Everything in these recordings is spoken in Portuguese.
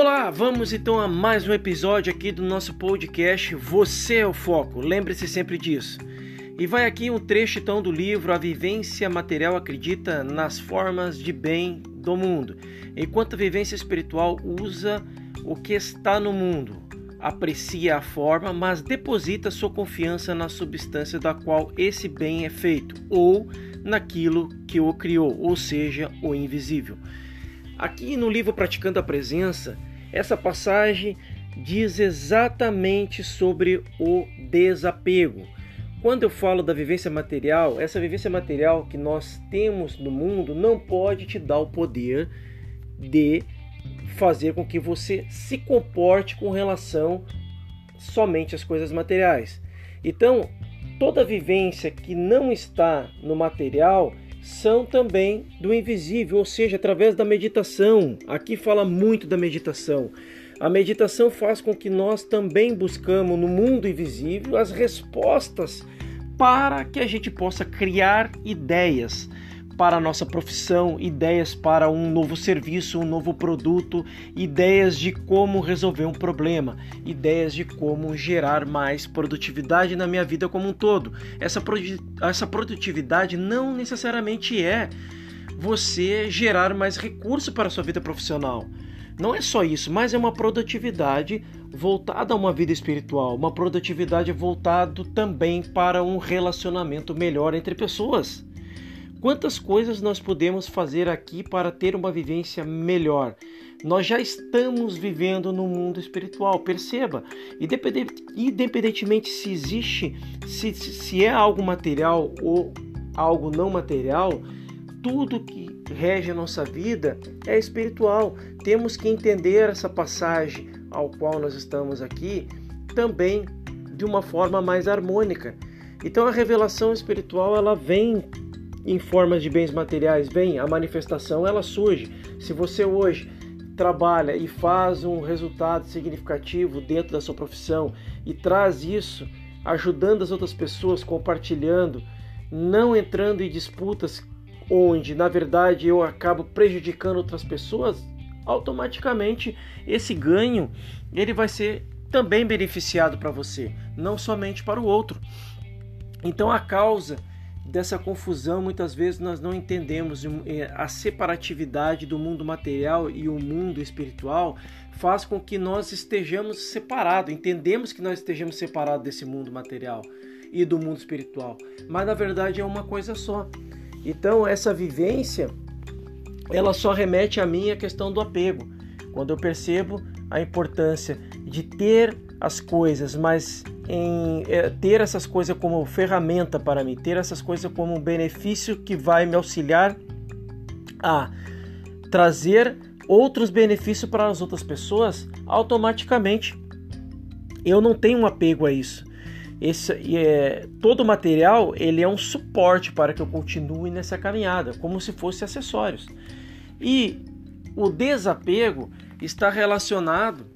Olá, vamos então a mais um episódio aqui do nosso podcast Você é o Foco. Lembre-se sempre disso. E vai aqui um trecho então do livro A Vivência Material Acredita nas Formas de Bem do Mundo, enquanto a vivência espiritual usa o que está no mundo, aprecia a forma, mas deposita sua confiança na substância da qual esse bem é feito, ou naquilo que o criou, ou seja, o invisível. Aqui no livro Praticando a Presença, essa passagem diz exatamente sobre o desapego. Quando eu falo da vivência material, essa vivência material que nós temos no mundo não pode te dar o poder de fazer com que você se comporte com relação somente às coisas materiais. Então, toda vivência que não está no material são também do invisível, ou seja, através da meditação. Aqui fala muito da meditação. A meditação faz com que nós também buscamos no mundo invisível as respostas para que a gente possa criar ideias para a nossa profissão, ideias para um novo serviço, um novo produto, ideias de como resolver um problema, ideias de como gerar mais produtividade na minha vida como um todo. Essa, essa produtividade não necessariamente é você gerar mais recurso para a sua vida profissional. Não é só isso, mas é uma produtividade voltada a uma vida espiritual, uma produtividade voltada também para um relacionamento melhor entre pessoas. Quantas coisas nós podemos fazer aqui para ter uma vivência melhor? Nós já estamos vivendo no mundo espiritual, perceba. Independentemente se existe, se, se é algo material ou algo não material, tudo que rege a nossa vida é espiritual. Temos que entender essa passagem ao qual nós estamos aqui também de uma forma mais harmônica. Então a revelação espiritual ela vem em formas de bens materiais, bem, a manifestação ela surge. Se você hoje trabalha e faz um resultado significativo dentro da sua profissão e traz isso ajudando as outras pessoas, compartilhando, não entrando em disputas onde na verdade eu acabo prejudicando outras pessoas, automaticamente esse ganho ele vai ser também beneficiado para você, não somente para o outro. Então a causa dessa confusão, muitas vezes nós não entendemos é, a separatividade do mundo material e o mundo espiritual faz com que nós estejamos separados, entendemos que nós estejamos separados desse mundo material e do mundo espiritual, mas na verdade é uma coisa só. Então essa vivência ela só remete a mim a questão do apego. Quando eu percebo a importância de ter as coisas, mas em é, ter essas coisas como ferramenta para mim, ter essas coisas como um benefício que vai me auxiliar a trazer outros benefícios para as outras pessoas, automaticamente eu não tenho um apego a isso. Esse, é, todo o material ele é um suporte para que eu continue nessa caminhada, como se fosse acessórios. E o desapego está relacionado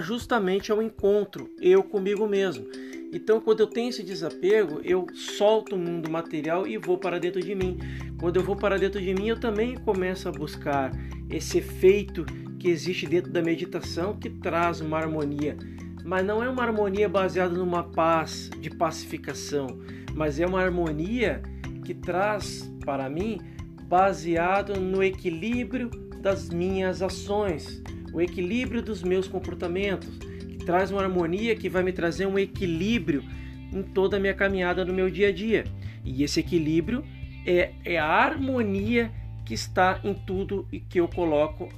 justamente ao encontro eu comigo mesmo. Então, quando eu tenho esse desapego, eu solto o mundo material e vou para dentro de mim. Quando eu vou para dentro de mim, eu também começo a buscar esse efeito que existe dentro da meditação que traz uma harmonia. Mas não é uma harmonia baseada numa paz de pacificação, mas é uma harmonia que traz para mim baseado no equilíbrio das minhas ações, o equilíbrio dos meus comportamentos, que traz uma harmonia que vai me trazer um equilíbrio em toda a minha caminhada no meu dia a dia. E esse equilíbrio é, é a harmonia que está em tudo e que eu coloco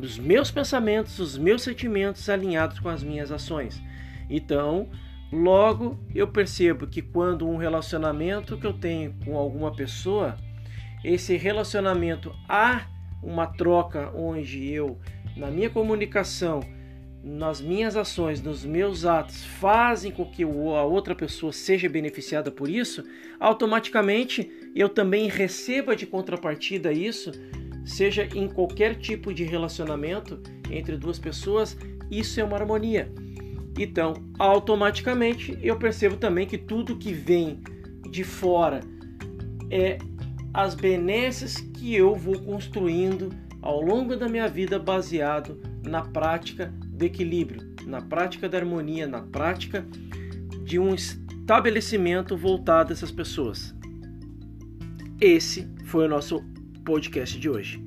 os meus pensamentos, os meus sentimentos alinhados com as minhas ações. Então, logo eu percebo que quando um relacionamento que eu tenho com alguma pessoa, esse relacionamento há uma troca onde eu na minha comunicação, nas minhas ações, nos meus atos, fazem com que a outra pessoa seja beneficiada por isso, automaticamente eu também receba de contrapartida isso, seja em qualquer tipo de relacionamento entre duas pessoas, isso é uma harmonia. Então, automaticamente eu percebo também que tudo que vem de fora é as benesses que eu vou construindo ao longo da minha vida baseado na prática do equilíbrio, na prática da harmonia, na prática de um estabelecimento voltado a essas pessoas. Esse foi o nosso podcast de hoje.